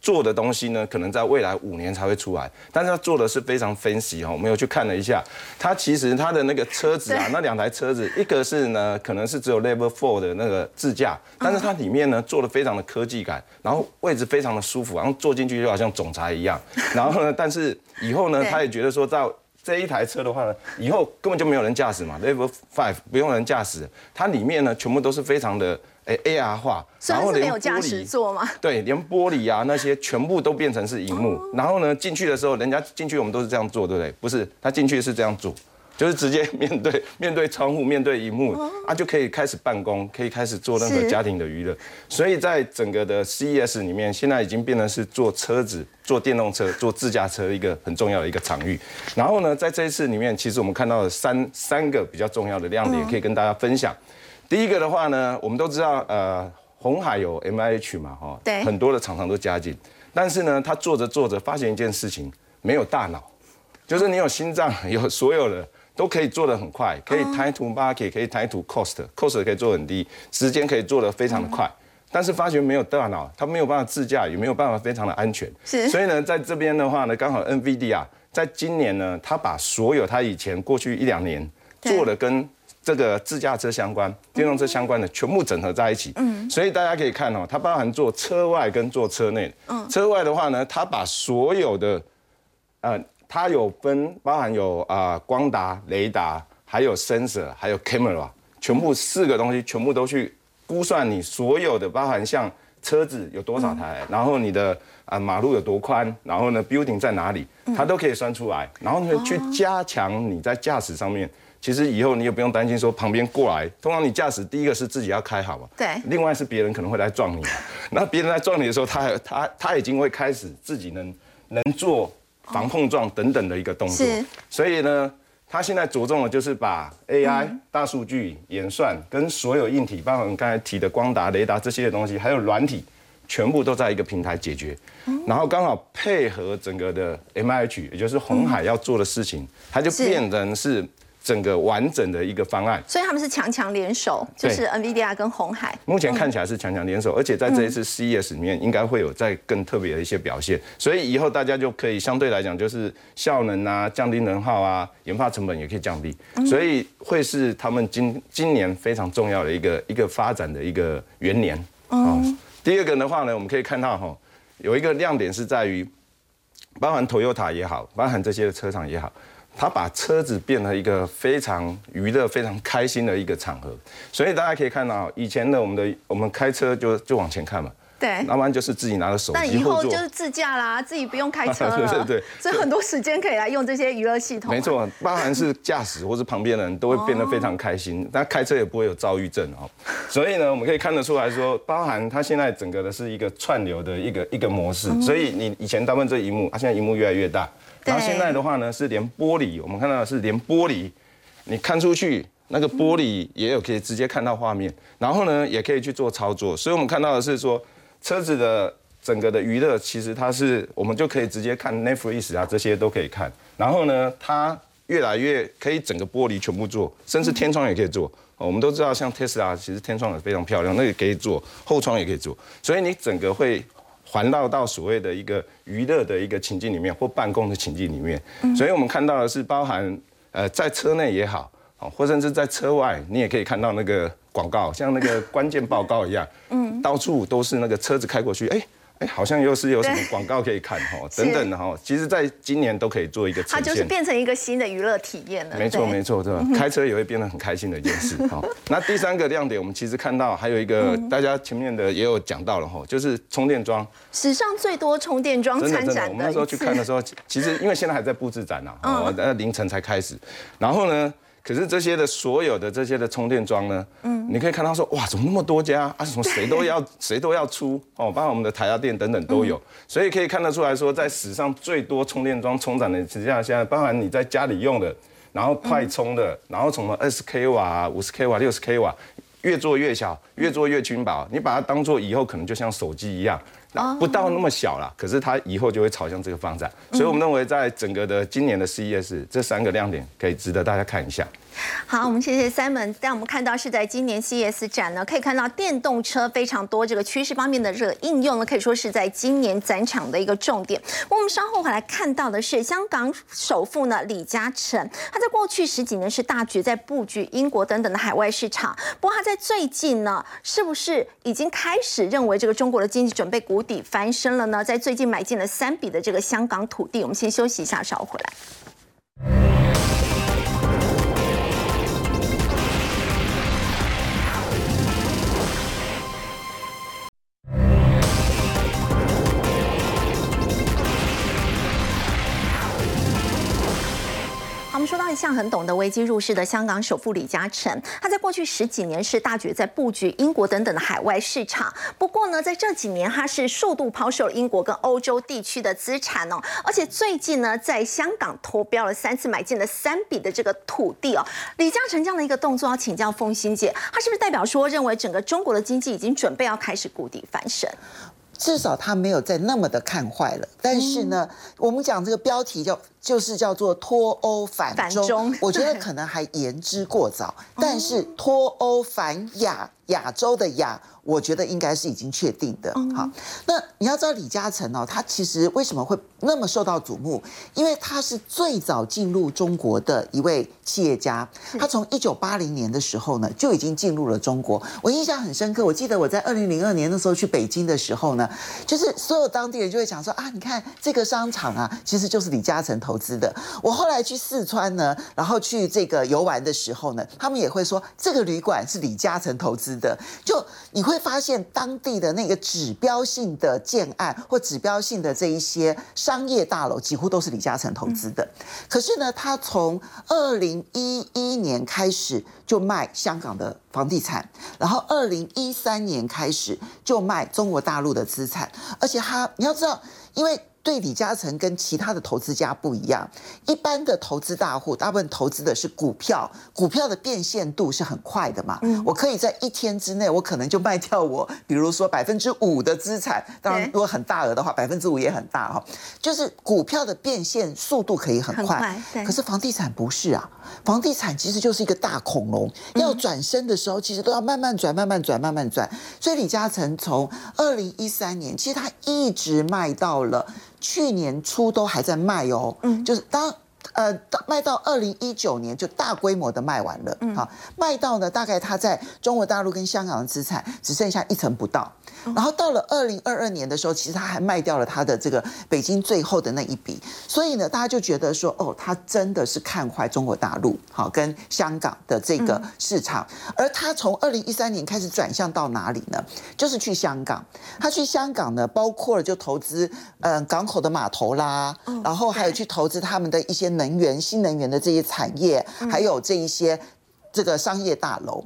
做的东西呢，可能在未来五年才会出来，但是他做的是非常分析哦，我们有去看了一下，它其实它的那个车子啊，那两台车子，一个是呢，可能是只有 Level Four 的那个自驾，但是它里面呢做的非常的科技感，然后位置非常的舒服，然后坐进去就好像总裁一样，然后呢，但是以后呢，他也觉得说在。这一台车的话呢，以后根本就没有人驾驶嘛，Level Five 不用人驾驶，它里面呢全部都是非常的诶 AR 化，虽然后没有驾驶座吗，对，连玻璃啊那些全部都变成是荧幕。然后呢，进去的时候，人家进去我们都是这样做，对不对？不是，他进去是这样做，就是直接 [LAUGHS] 面对面对窗户，面对荧幕，啊就可以开始办公，可以开始做任何家庭的娱乐。所以在整个的 CES 里面，现在已经变成是做车子、做电动车、做自驾车一个很重要的一个场域。然后呢，在这一次里面，其实我们看到了三三个比较重要的亮点，可以跟大家分享。第一个的话呢，我们都知道，呃，红海有 M I H 嘛，哈，对。很多的厂商都加进，但是呢，他做着做着发现一件事情，没有大脑，就是你有心脏，有所有的都可以做得很快，可以 time to market，可以 time to cost，cost 可以做很低，时间可以做得非常的快。但是发觉没有大脑，它没有办法自驾，也没有办法非常的安全。是。所以呢，在这边的话呢，刚好 NVIDIA 在今年呢，它把所有它以前过去一两年做的跟这个自驾车相关、电动车相关的全部整合在一起。嗯，所以大家可以看哦，它包含做车外跟做车内。嗯，车外的话呢，它把所有的呃，它有分包含有啊、光达、雷达，还有 sensor，还有 camera，全部四个东西全部都去估算你所有的，包含像车子有多少台，然后你的啊马路有多宽，然后呢 building 在哪里，它都可以算出来，然后呢去加强你在驾驶上面。其实以后你也不用担心说旁边过来，通常你驾驶第一个是自己要开好嘛，对。另外是别人可能会来撞你，[LAUGHS] 那别人来撞你的时候，他还他他已经会开始自己能能做防碰撞等等的一个动作。是，所以呢，他现在着重的就是把 AI、大数据演算跟所有硬体，包括我们刚才提的光达、雷达这些的东西，还有软体，全部都在一个平台解决，然后刚好配合整个的 MIH，也就是红海要做的事情，它就变成是整个完整的一个方案。所以他们是强强联手，就是 NVIDIA 跟红海。目前看起来是强强联手，而且在这一次 CES 里面应该会有在更特别的一些表现，所以以后大家就可以相对来讲就是效能啊、降低能耗啊、研发成本也可以降低，所以会是他们今今年非常重要的一个一个发展的一个元年。哦，第二个的话呢，我们可以看到哈，有一个亮点是在于，包含 Toyota 也好，包含这些车厂也好。它把车子变成一个非常娱乐、非常开心的一个场合，所以大家可以看到，以前的我们的我们开车就就往前看嘛，对。要不然就是自己拿着手但机那以后就，是自驾啦，[LAUGHS] 自己不用开车了。对对对所以很多时间可以来用这些娱乐系统。没。错，包含是驾驶或是旁边的人都会变得非常开心，但开车也不会有躁郁症哦。所以呢，我们可以看得出来说，包含它现在整个的是一个串流的一个一个模式，所以你以前大部分这一幕，它现在一幕越来越大，然后现在的话呢是连玻璃，我们看到的是连玻璃，你看出去。那个玻璃也有可以直接看到画面，然后呢也可以去做操作，所以我们看到的是说车子的整个的娱乐，其实它是我们就可以直接看 Netflix 啊这些都可以看，然后呢它越来越可以整个玻璃全部做，甚至天窗也可以做。我们都知道像 Tesla 其实天窗也非常漂亮，那个可以做，后窗也可以做，所以你整个会环绕到所谓的一个娱乐的一个情境里面，或办公的情境里面。所以我们看到的是包含呃在车内也好，哦，或甚至在车外，你也可以看到那个广告，像那个关键报告一样，嗯，到处都是那个车子开过去，哎。哎，好像又是有什么广告可以看哈，[LAUGHS] 等等的哈，其实在今年都可以做一个呈现。它就是变成一个新的娱乐体验了。没错，对没错，对吧？开车也会变得很开心的一件事。好，[LAUGHS] 那第三个亮点，我们其实看到还有一个，大家前面的也有讲到了哈，就是充电桩。史上最多充电桩真的真的，参展的我们那时候去看的时候，其实因为现在还在布置展呐，哦，那凌晨才开始。然后呢，可是这些的所有的这些的充电桩呢，嗯，你可以看到说，哇，怎么那么多家啊？什么谁都要 [LAUGHS] 谁都要出哦，包括我们的台达电等等都有，所以可以看得出来说，在史上最多充电桩充展的实际上现在，包含你在家里用的，然后快充的，然后什么二十 k 瓦、五十 k 瓦、六十 k 瓦。越做越小，越做越轻薄。你把它当做以后可能就像手机一样，不到那么小了，可是它以后就会朝向这个方向。所以我们认为，在整个的今年的 CES 这三个亮点，可以值得大家看一下。好，我们谢谢 Simon。但我们看到是在今年 CES 展呢，可以看到电动车非常多这个趋势方面的这个应用呢，可以说是在今年展场的一个重点。我们稍后回来看到的是香港首富呢李嘉诚，他在过去十几年是大举在布局英国等等的海外市场，不过他在最近呢，是不是已经开始认为这个中国的经济准备谷底翻身了呢？在最近买进了三笔的这个香港土地。我们先休息一下，稍后回来。们说到一向很懂得危机入市的香港首富李嘉诚，他在过去十几年是大举在布局英国等等的海外市场。不过呢，在这几年他是数度抛售了英国跟欧洲地区的资产哦，而且最近呢，在香港投标了三次，买进了三笔的这个土地哦。李嘉诚这样的一个动作，要请教凤欣姐，他是不是代表说认为整个中国的经济已经准备要开始谷底翻身？至少他没有再那么的看坏了。但是呢，我们讲这个标题叫就是叫做脱欧反中，反中我觉得可能还言之过早。[LAUGHS] 但是脱欧反亚，亚洲的亚，我觉得应该是已经确定的。好，那你要知道李嘉诚哦，他其实为什么会那么受到瞩目？因为他是最早进入中国的一位企业家。他从一九八零年的时候呢，就已经进入了中国。我印象很深刻，我记得我在二零零二年那时候去北京的时候呢，就是所有当地人就会讲说啊，你看这个商场啊，其实就是李嘉诚投资的。我后来去四川呢，然后去这个游玩的时候呢，他们也会说这个旅馆是李嘉诚投资的。的，就你会发现当地的那个指标性的建案或指标性的这一些商业大楼，几乎都是李嘉诚投资的。可是呢，他从二零一一年开始就卖香港的房地产，然后二零一三年开始就卖中国大陆的资产，而且他你要知道，因为。对李嘉诚跟其他的投资家不一样，一般的投资大户大部分投资的是股票，股票的变现度是很快的嘛。嗯，我可以在一天之内，我可能就卖掉我，比如说百分之五的资产。当然，如果很大额的话，百分之五也很大哈。就是股票的变现速度可以很快，可是房地产不是啊，房地产其实就是一个大恐龙，要转身的时候，其实都要慢慢转，慢慢转，慢慢转。所以李嘉诚从二零一三年，其实他一直卖到了。去年初都还在卖哦，嗯，就是当呃卖到二零一九年就大规模的卖完了，嗯，好，卖到呢大概他在中国大陆跟香港的资产只剩下一成不到。然后到了二零二二年的时候，其实他还卖掉了他的这个北京最后的那一笔，所以呢，大家就觉得说，哦，他真的是看坏中国大陆，好跟香港的这个市场。而他从二零一三年开始转向到哪里呢？就是去香港。他去香港呢，包括了就投资嗯港口的码头啦，然后还有去投资他们的一些能源、新能源的这些产业，还有这一些这个商业大楼。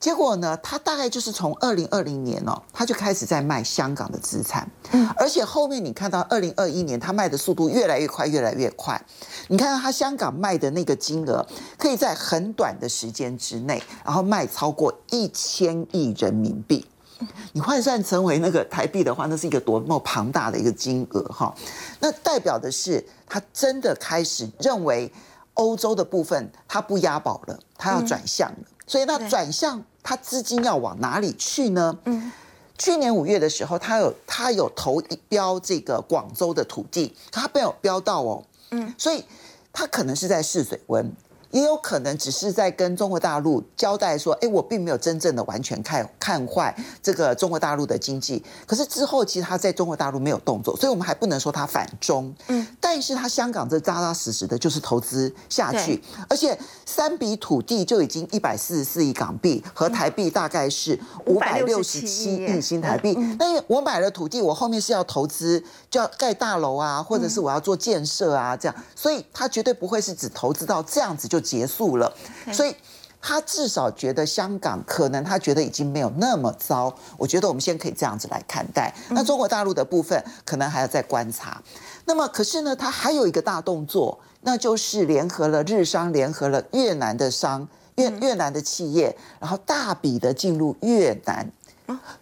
结果呢，他大概就是从二零二零年哦，他就开始在卖香港的资产，嗯，而且后面你看到二零二一年，他卖的速度越来越快，越来越快。你看到他香港卖的那个金额，可以在很短的时间之内，然后卖超过一千亿人民币。[LAUGHS] 你换算成为那个台币的话，那是一个多么庞大的一个金额哈！那代表的是他真的开始认为欧洲的部分他不押宝了，他要转向了，所以那转向。他资金要往哪里去呢？嗯，去年五月的时候，他有他有投一标这个广州的土地，他没有标到哦，嗯，所以他可能是在试水温。也有可能只是在跟中国大陆交代说，哎，我并没有真正的完全看看坏这个中国大陆的经济。可是之后其实他在中国大陆没有动作，所以我们还不能说他反中。嗯，但是他香港这扎扎实实的就是投资下去，而且三笔土地就已经一百四十四亿港币和台币大概是五百六十七亿新台币。那我买了土地，我后面是要投资，就要盖大楼啊，或者是我要做建设啊，这样，所以他绝对不会是只投资到这样子就。结束了，所以他至少觉得香港可能他觉得已经没有那么糟。我觉得我们先可以这样子来看待。那中国大陆的部分可能还要再观察。那么可是呢，他还有一个大动作，那就是联合了日商，联合了越南的商越越南的企业，然后大笔的进入越南。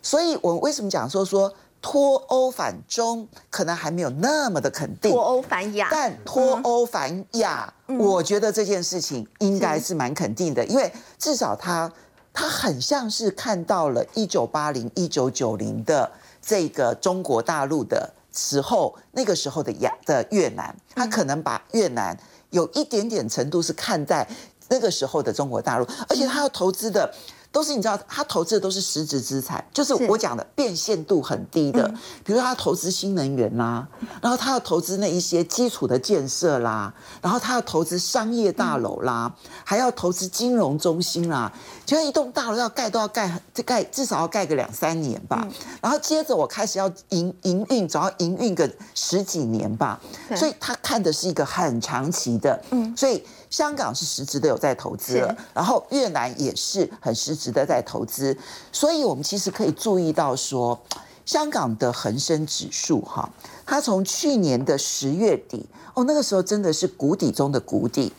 所以我为什么讲说说？脱欧反中可能还没有那么的肯定，脱欧反亚，但脱欧反亚，我觉得这件事情应该是蛮肯定的，因为至少他他很像是看到了一九八零一九九零的这个中国大陆的时候，那个时候的亚的越南，他可能把越南有一点点程度是看在那个时候的中国大陆，而且他要投资的。都是你知道，他投资的都是实质资产，就是我讲的变现度很低的。比如他投资新能源啦，然后他要投资那一些基础的建设啦，然后他要投资商业大楼啦，还要投资金融中心啦。就像一栋大楼要盖都要盖，盖至少要盖个两三年吧。然后接着我开始要营营运，总要营运个十几年吧。所以他看的是一个很长期的。嗯，所以。香港是实质的有在投资了，然后越南也是很实质的在投资，所以我们其实可以注意到说，香港的恒生指数哈，它从去年的十月底哦，那个时候真的是谷底中的谷底，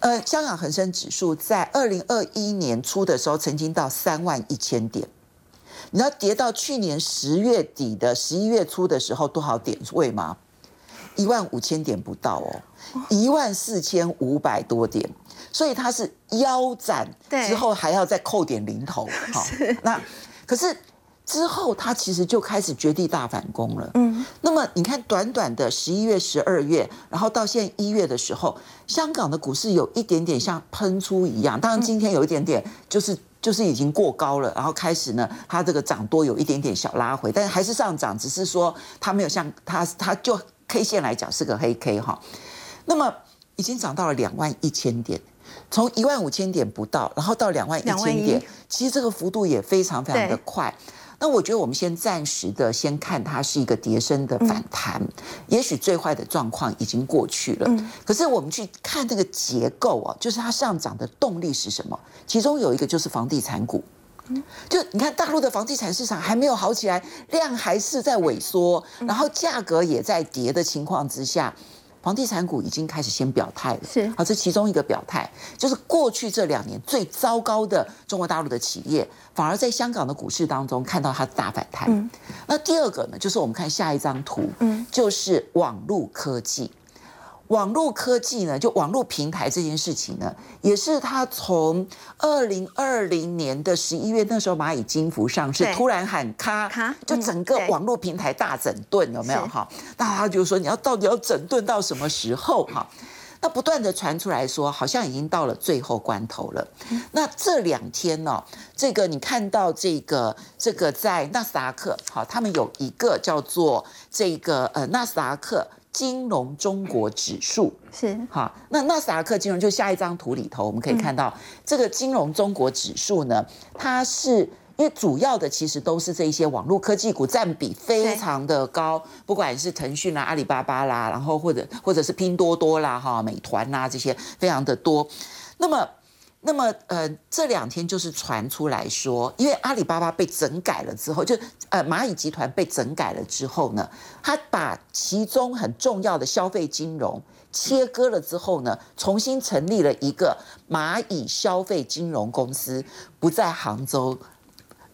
呃，香港恒生指数在二零二一年初的时候曾经到三万一千点，你知道跌到去年十月底的十一月初的时候多少点位吗？一万五千点不到哦，一万四千五百多点，所以它是腰斩之后还要再扣点零头。[LAUGHS] 好，那可是之后它其实就开始绝地大反攻了。嗯，那么你看，短短的十一月、十二月，然后到现在一月的时候，香港的股市有一点点像喷出一样。当然今天有一点点就是就是已经过高了，然后开始呢，它这个涨多有一点点小拉回，但是还是上涨，只是说它没有像它它就。K 线来讲是个黑 K 哈，那么已经涨到了两万一千点，从一万五千点不到，然后到两万一千点，其实这个幅度也非常非常的快。那我觉得我们先暂时的先看它是一个跌升的反弹，也许最坏的状况已经过去了。可是我们去看那个结构啊，就是它上涨的动力是什么？其中有一个就是房地产股。就你看大陆的房地产市场还没有好起来，量还是在萎缩，然后价格也在跌的情况之下，房地产股已经开始先表态了。是啊，这其中一个表态就是过去这两年最糟糕的中国大陆的企业，反而在香港的股市当中看到它的大反弹。那第二个呢，就是我们看下一张图，嗯，就是网络科技。网络科技呢，就网络平台这件事情呢，也是他从二零二零年的十一月那时候蚂蚁金服上市，突然喊咔咔，就整个网络平台大整顿，有没有哈？大家就说你要到底要整顿到什么时候哈？那不断的传出来说，好像已经到了最后关头了。那这两天呢、这个你看到这个这个在纳斯达克，好，他们有一个叫做这个呃纳斯达克金融中国指数，是好，那纳斯达克金融就下一张图里头，我们可以看到、这个金融中国指数呢，它是。因为主要的其实都是这一些网络科技股占比非常的高，不管是腾讯啦、阿里巴巴啦，然后或者或者是拼多多啦、哈美团啦这些非常的多。那么，那么呃这两天就是传出来说，因为阿里巴巴被整改了之后，就呃蚂蚁集团被整改了之后呢，他把其中很重要的消费金融。切割了之后呢，重新成立了一个蚂蚁消费金融公司，不在杭州，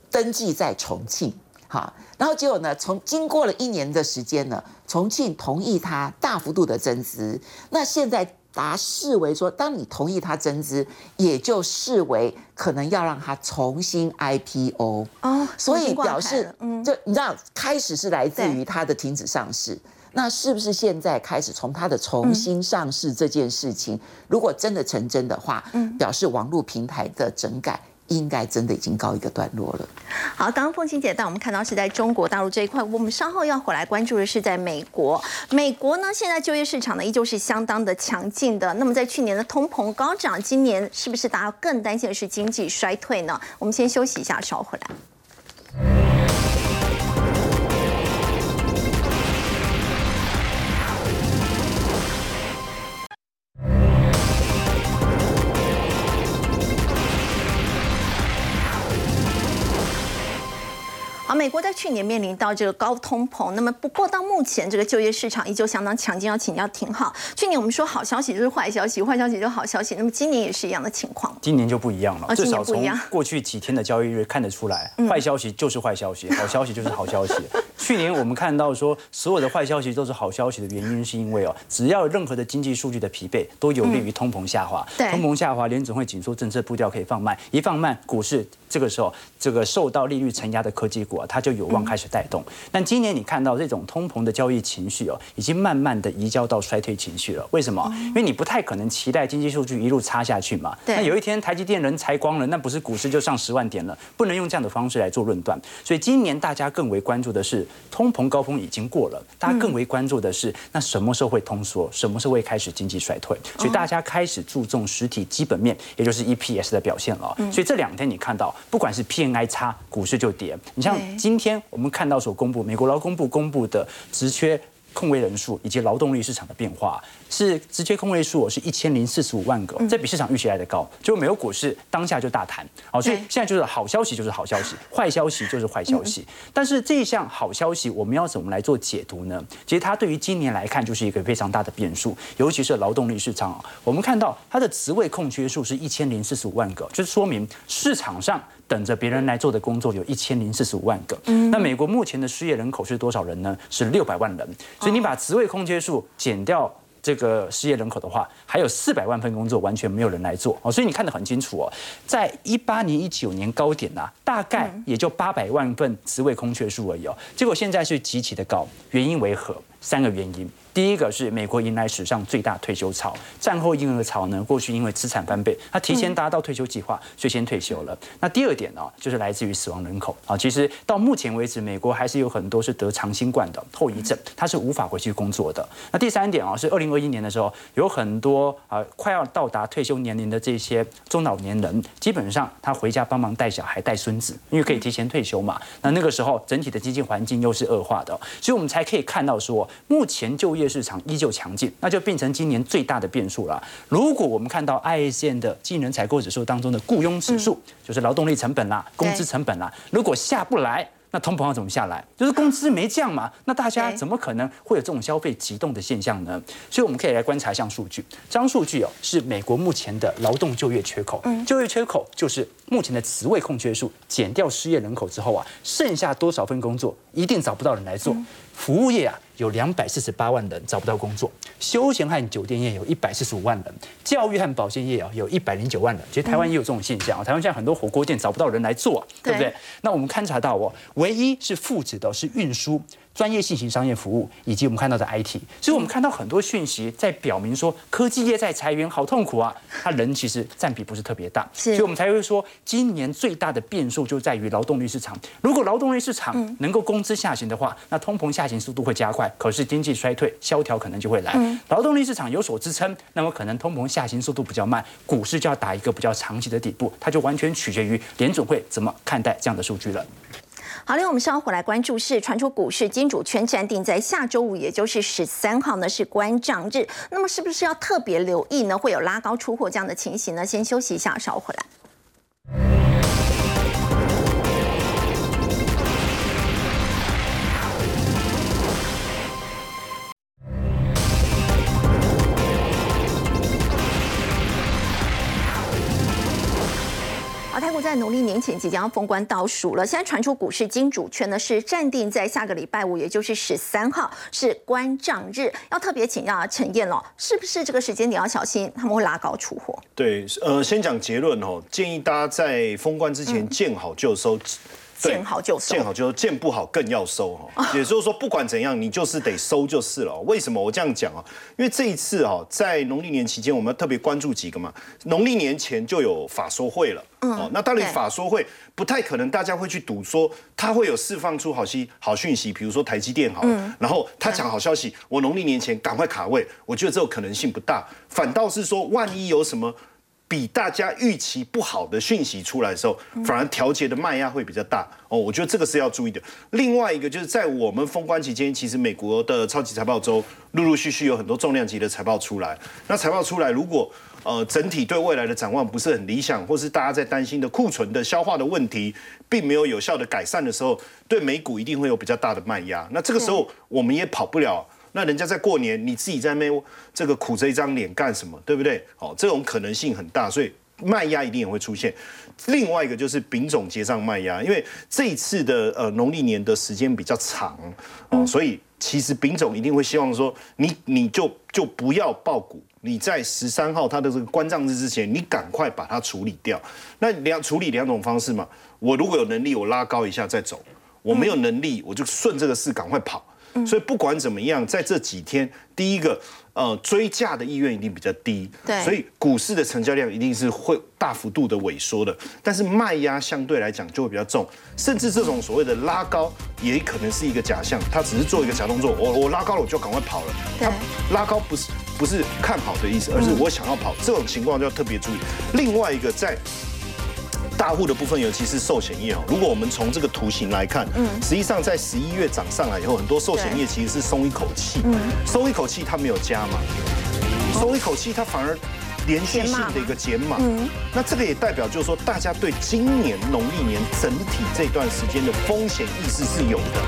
登记在重庆。好，然后结果呢？从经过了一年的时间呢，重庆同意它大幅度的增资。那现在把它视为说，当你同意它增资，也就视为可能要让它重新 IPO。哦，所以表示，嗯，就你知道，开始是来自于它的停止上市。那是不是现在开始从它的重新上市这件事情，如果真的成真的话，嗯表示网络平台的整改应该真的已经告一个段落了。好，刚刚凤琴姐带我们看到是在中国大陆这一块，我们稍后要回来关注的是在美国。美国呢，现在就业市场呢依旧是相当的强劲的。那么在去年的通膨高涨，今年是不是大家更担心的是经济衰退呢？我们先休息一下，稍后回来。好，美国在去年面临到这个高通膨，那么不过到目前这个就业市场依旧相当强劲，要请教挺好。去年我们说好消息就是坏消息，坏消息就是好消息，那么今年也是一样的情况。今年就不一样了，哦至少从过去几天的交易日看得出来，坏消息就是坏消息，好消息就是好消息。去年我们看到说，所有的坏消息都是好消息的原因，是因为哦，只要有任何的经济数据的疲惫，都有利于通膨下滑。对通膨下滑，联总会紧缩政策步调可以放慢，一放慢，股市这个时候这个受到利率承压的科技股啊，它就有望开始带动。但今年你看到这种通膨的交易情绪哦，已经慢慢的移交到衰退情绪了。为什么？因为你不太可能期待经济数据一路差下去嘛。对那有一天台积电人裁光了，那不是股市就上十万点了？不能用这样的方式来做论断。所以今年大家更为关注的是通膨高峰已经过了，大家更为关注的是那什么时候会通缩，什么时候会开始经济衰退。所以大家开始注重实体基本面，也就是 EPS 的表现了。所以这两天你看到，不管是 PNI 差，股市就跌。你像今天我们看到所公布美国劳工部公布的职缺。空位人数以及劳动力市场的变化，是直接空位数是一千零四十五万个，这比市场预期来的高。结果美国股市当下就大谈，好，所以现在就是好消息就是好消息，[LAUGHS] 坏消息就是坏消息。但是这一项好消息，我们要怎么来做解读呢？其实它对于今年来看就是一个非常大的变数，尤其是劳动力市场。我们看到它的职位空缺数是一千零四十五万个，就是说明市场上。等着别人来做的工作有一千零四十五万个，那美国目前的失业人口是多少人呢？是六百万人，所以你把职位空缺数减掉。这个失业人口的话，还有四百万份工作完全没有人来做哦，所以你看得很清楚哦，在一八年、一九年高点呐、大概也就八百万份职位空缺数而已哦，结果现在是极其的高，原因为何？三个原因。第一个是美国迎来史上最大退休潮，战后婴儿潮呢，过去因为资产翻倍，他提前达到退休计划，所以先退休了。那第二点呢，就是来自于死亡人口啊。其实到目前为止，美国还是有很多是得长新冠的后遗症，他是无法回去工作的。那第三点啊，是二零二一年的时候，有很多啊快要到达退休年龄的这些中老年人，基本上他回家帮忙带小孩、带孙子，因为可以提前退休嘛。那那个时候整体的经济环境又是恶化的，所以我们才可以看到说，目前就业市场依旧强劲，那就变成今年最大的变数了。如果我们看到 ISM 的技能采购指数当中的雇佣指数，就是劳动力成本啦、工资成本啦，如果下不来。那通膨要怎么下来？就是工资没降嘛，那大家怎么可能会有这种消费急动的现象呢？所以我们可以来观察一项数据，这张数据哦是美国目前的劳动就业缺口，就业缺口就是目前的职位空缺数减掉失业人口之后啊，剩下多少份工作一定找不到人来做。服务业啊有两百四十八万人找不到工作，休闲和酒店业有一百四十五万人，教育和保健业啊有一百零九万人。其实台湾也有这种现象啊，台湾现在很多火锅店找不到人来做，对不对？那我们勘察到哦，唯一是负值的是运输。专业性型商业服务，以及我们看到的 IT，所以我们看到很多讯息在表明说，科技业在裁员，好痛苦啊！他人其实占比不是特别大，所以我们才会说，今年最大的变数就在于劳动力市场。如果劳动力市场能够工资下行的话，那通膨下行速度会加快，可是经济衰退、萧条可能就会来。劳动力市场有所支撑，那么可能通膨下行速度比较慢，股市就要打一个比较长期的底部，它就完全取决于联准会怎么看待这样的数据了。好，嘞我们稍后回来关注是传出股市金主圈暂定在下周五，也就是十三号呢是关账日，那么是不是要特别留意呢？会有拉高出货这样的情形呢？先休息一下，稍后回来。台股在农历年前即将要封关倒数了，现在传出股市金主圈呢是暂定在下个礼拜五，也就是十三号是关账日，要特别请教陈燕了，是不是这个时间点要小心，他们会拉高出货？对，呃，先讲结论哦，建议大家在封关之前见好就收。见好就收，见好就收，见不好更要收哈。[LAUGHS] 也就是说，不管怎样，你就是得收就是了。为什么我这样讲啊？因为这一次哈，在农历年期间，我们要特别关注几个嘛。农历年前就有法说会了，哦，那当然法说会不太可能，大家会去赌说他会有释放出好息好讯息，比如说台积电好，然后他讲好消息，我农历年前赶快卡位，我觉得这种可能性不大。反倒是说，万一有什么。比大家预期不好的讯息出来的时候，反而调节的卖压会比较大哦。我觉得这个是要注意的。另外一个就是在我们封关期间，其实美国的超级财报周陆陆续续有很多重量级的财报出来。那财报出来，如果呃整体对未来的展望不是很理想，或是大家在担心的库存的消化的问题，并没有有效的改善的时候，对美股一定会有比较大的卖压。那这个时候我们也跑不了。那人家在过年，你自己在那边这个苦着一张脸干什么？对不对？好，这种可能性很大，所以卖压一定也会出现。另外一个就是丙种结账卖压，因为这一次的呃农历年的时间比较长哦，所以其实丙种一定会希望说，你你就就不要爆股，你在十三号它的这个关账日之前，你赶快把它处理掉。那两处理两种方式嘛，我如果有能力，我拉高一下再走；我没有能力，我就顺这个势赶快跑。所以不管怎么样，在这几天，第一个，呃，追价的意愿一定比较低，对，所以股市的成交量一定是会大幅度的萎缩的。但是卖压相对来讲就会比较重，甚至这种所谓的拉高也可能是一个假象，它只是做一个假动作。我我拉高了，我就赶快跑了。它拉高不是不是看好的意思，而是我想要跑。这种情况就要特别注意。另外一个在。大户的部分，尤其是寿险业哦。如果我们从这个图形来看，嗯，实际上在十一月涨上来以后，很多寿险业其实是松一口气，嗯，松一口气，它没有加嘛，松一口气，它反而连续性的一个减码，嗯，那这个也代表就是说，大家对今年农历年整体这段时间的风险意识是有的。